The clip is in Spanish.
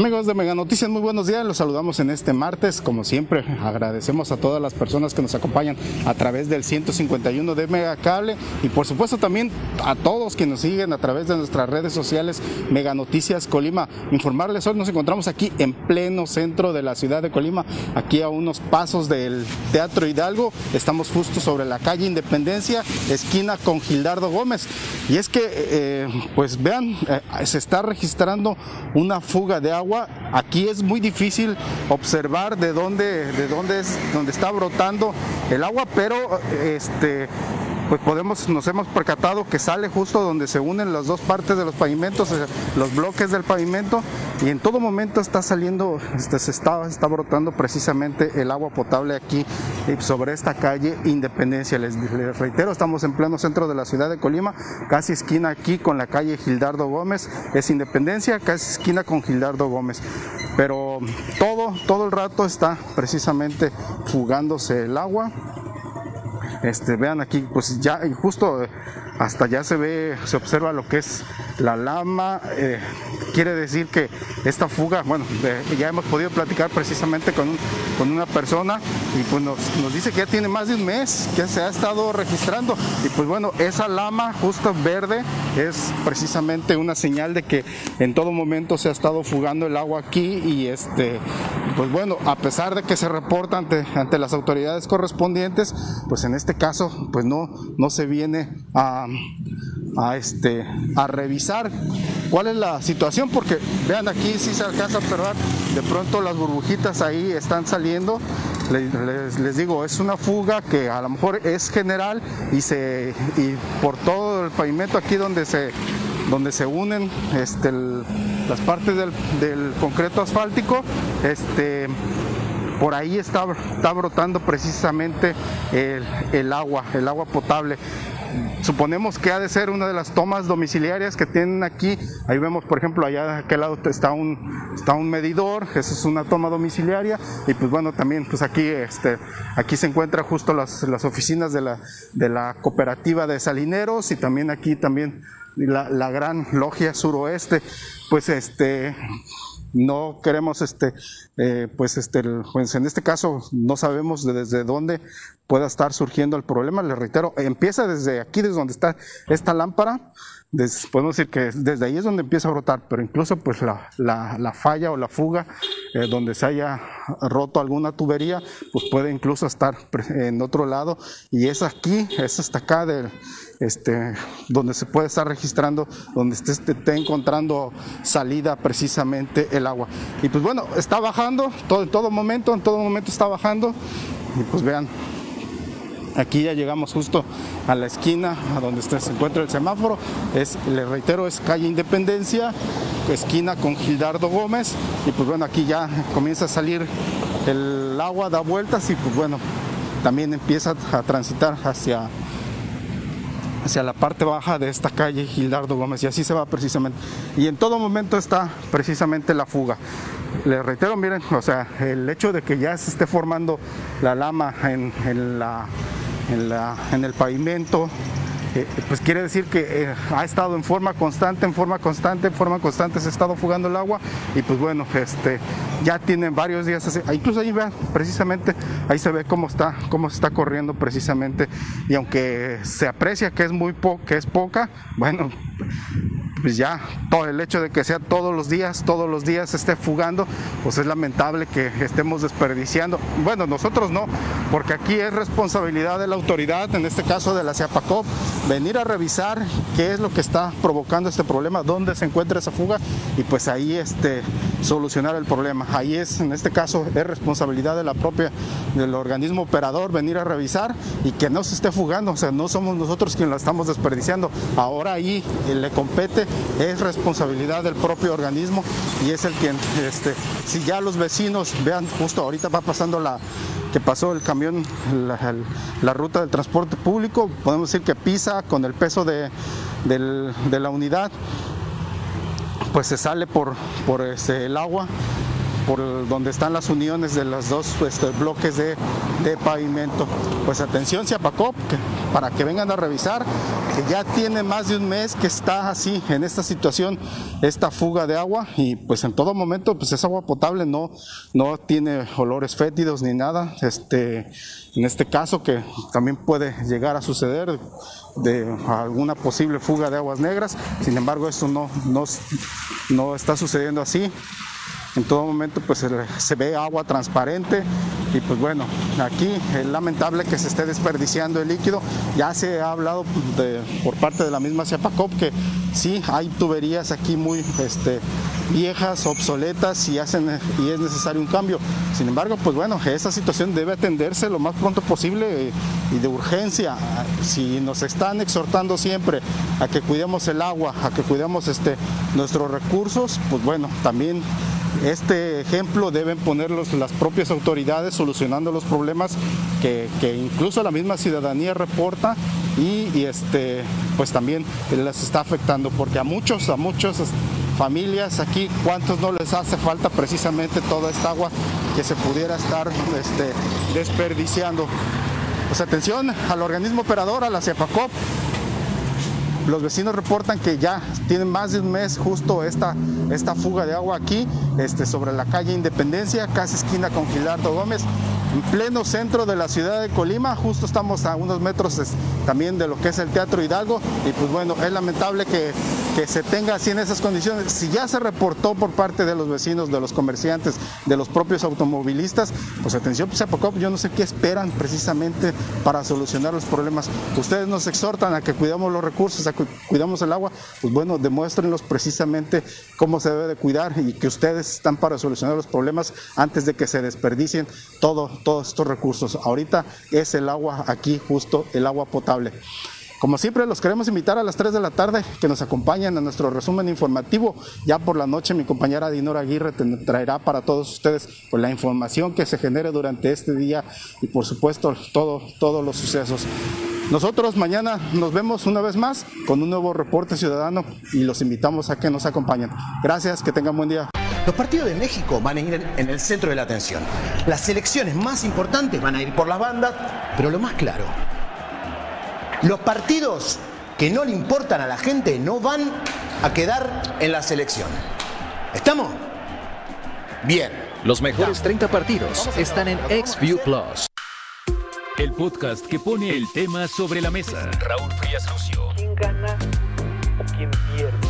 Amigos de Mega Noticias, muy buenos días. Los saludamos en este martes. Como siempre, agradecemos a todas las personas que nos acompañan a través del 151 de Mega Cable y por supuesto también a todos que nos siguen a través de nuestras redes sociales Mega Noticias Colima. Informarles, hoy nos encontramos aquí en pleno centro de la ciudad de Colima, aquí a unos pasos del Teatro Hidalgo. Estamos justo sobre la calle Independencia, esquina con Gildardo Gómez. Y es que, eh, pues vean, eh, se está registrando una fuga de agua. Aquí es muy difícil observar de dónde, de dónde es, donde está brotando el agua, pero este pues podemos, nos hemos percatado que sale justo donde se unen las dos partes de los pavimentos, los bloques del pavimento, y en todo momento está saliendo, este, se está, está brotando precisamente el agua potable aquí eh, sobre esta calle Independencia. Les, les, reitero, estamos en pleno centro de la ciudad de Colima, casi esquina aquí con la calle Gildardo Gómez, es Independencia, casi esquina con Gildardo Gómez. Pero todo, todo el rato está precisamente fugándose el agua este, vean aquí, pues ya justo hasta ya se ve, se observa lo que es la lama. Eh, quiere decir que esta fuga, bueno, ya hemos podido platicar precisamente con, con una persona y pues nos, nos, dice que ya tiene más de un mes que se ha estado registrando. Y pues bueno, esa lama justo verde es precisamente una señal de que en todo momento se ha estado fugando el agua aquí y este, pues bueno, a pesar de que se reporta ante, ante las autoridades correspondientes, pues en este caso, pues no, no se viene a a, este, a revisar cuál es la situación, porque vean aquí si se alcanza a observar, de pronto las burbujitas ahí están saliendo. Les, digo, es una fuga que a lo mejor es general y, se, y por todo el pavimento aquí donde se, donde se unen este, las partes del, del, concreto asfáltico, este, por ahí está, está brotando precisamente el, el agua, el agua potable suponemos que ha de ser una de las tomas domiciliarias que tienen aquí. Ahí vemos, por ejemplo, allá de aquel lado está un, está un medidor, eso es una toma domiciliaria. Y pues bueno, también pues aquí, este, aquí se encuentran justo las, las oficinas de la, de la cooperativa de salineros y también aquí también la, gran logia suroeste. Pues este no queremos este eh, pues este pues en este caso no sabemos desde dónde pueda estar surgiendo el problema les reitero empieza desde aquí desde donde está esta lámpara podemos decir que desde ahí es donde empieza a brotar, pero incluso pues la falla o la fuga eh, donde se haya roto alguna tubería, pues puede incluso estar en otro lado y es aquí, es hasta acá del, este, donde se puede estar registrando, donde esté, encontrando salida precisamente el agua. Y pues bueno, está bajando todo, en todo momento, en todo momento está bajando y pues vean, Aquí ya llegamos justo a la esquina a donde se encuentra el semáforo. Es, le reitero, es calle Independencia, esquina con Gildardo Gómez. Y pues bueno, aquí ya comienza a salir el agua, da vueltas y pues bueno, también empieza a transitar hacia, hacia la parte baja de esta calle Gildardo Gómez y así se va precisamente. Y en todo momento está precisamente la fuga. Les reitero, miren, o sea, el hecho de que ya se esté formando la lama en, en la en, la, en el pavimento, eh, pues quiere decir que eh, ha estado en forma constante, en forma constante, en forma constante se ha estado fugando el agua y pues bueno, este, ya tienen varios días, así, incluso ahí vean, precisamente, ahí se ve cómo está, cómo se está corriendo precisamente y aunque se aprecia que es muy po que es poca, bueno, pues ya todo el hecho de que sea todos los días, todos los días esté fugando, pues es lamentable que estemos desperdiciando. Bueno, nosotros no, porque aquí es responsabilidad de la autoridad, en este caso de la CIAPACOP, venir a revisar qué es lo que está provocando este problema, dónde se encuentra esa fuga y pues ahí este, solucionar el problema. Ahí es, en este caso, es responsabilidad de la propia, del organismo operador venir a revisar y que no se esté fugando, o sea, no somos nosotros quienes la estamos desperdiciando. Ahora ahí le compete es responsabilidad del propio organismo y es el quien, este, si ya los vecinos vean, justo ahorita va pasando la, que pasó el camión, la, ruta del transporte público, podemos decir que pisa con el peso de, del, de la unidad, pues se sale por, por este, el agua por donde están las uniones de los dos este, bloques de, pavimento. Pues atención Ciapacop, para que vengan a revisar, que ya tiene más de un mes que está así, en esta situación, esta fuga de agua. Y pues en todo momento pues es agua potable, no, no tiene olores fétidos ni nada. Este, en este caso que también puede llegar a suceder de alguna posible fuga de aguas negras, sin embargo esto no, no, no está sucediendo así, en todo momento pues se ve agua transparente y pues bueno, aquí es lamentable que se esté desperdiciando el líquido. Ya se ha hablado por parte de la misma CEPACOP que sí hay tuberías aquí muy este, viejas, obsoletas y, hacen, y es necesario un cambio. Sin embargo, pues bueno, esta situación debe atenderse lo más pronto posible y de urgencia. Si nos están exhortando siempre a que cuidemos el agua, a que cuidemos este, nuestros recursos, pues bueno, también este ejemplo deben ponerlos las propias autoridades solucionando los problemas que, incluso la misma ciudadanía reporta y, este, pues también les está afectando porque a muchos, a muchas familias aquí, ¿cuántos no les hace falta precisamente toda esta agua que se pudiera estar este, desperdiciando? Pues atención al organismo operador, a la CEPACOP, los vecinos reportan que ya tienen más de un mes justo esta, esta fuga de agua aquí, este, sobre la calle Independencia, casi esquina con Gilardo Gómez en pleno centro de la ciudad de Colima, justo estamos a unos metros también de lo que es el Teatro Hidalgo. Y pues bueno, es lamentable que, que se tenga así en esas condiciones. Si ya se reportó por parte de los vecinos, de los comerciantes, de los propios automovilistas, pues atención, pues poco yo no sé qué esperan precisamente para solucionar los problemas. Ustedes nos exhortan a que cuidamos los recursos, a que cuidamos el agua, pues bueno, demuéstrenlos precisamente cómo se debe de cuidar y que ustedes están para solucionar los problemas antes de que se desperdicien todo todos estos recursos. Ahorita es el agua aquí, justo el agua potable. Como siempre, los queremos invitar a las 3 de la tarde que nos acompañen a nuestro resumen informativo. Ya por la noche mi compañera Dinora Aguirre traerá para todos ustedes pues, la información que se genere durante este día y por supuesto todo, todos los sucesos. Nosotros mañana nos vemos una vez más con un nuevo reporte ciudadano y los invitamos a que nos acompañen. Gracias, que tengan buen día. Los partidos de México van a ir en el centro de la atención. Las elecciones más importantes van a ir por las bandas, pero lo más claro, los partidos que no le importan a la gente no van a quedar en la selección. ¿Estamos? Bien. Los mejores 30 partidos están en XView Plus. El podcast que pone el tema sobre la mesa. Raúl Frías Lucio. ¿Quién gana o quién pierde?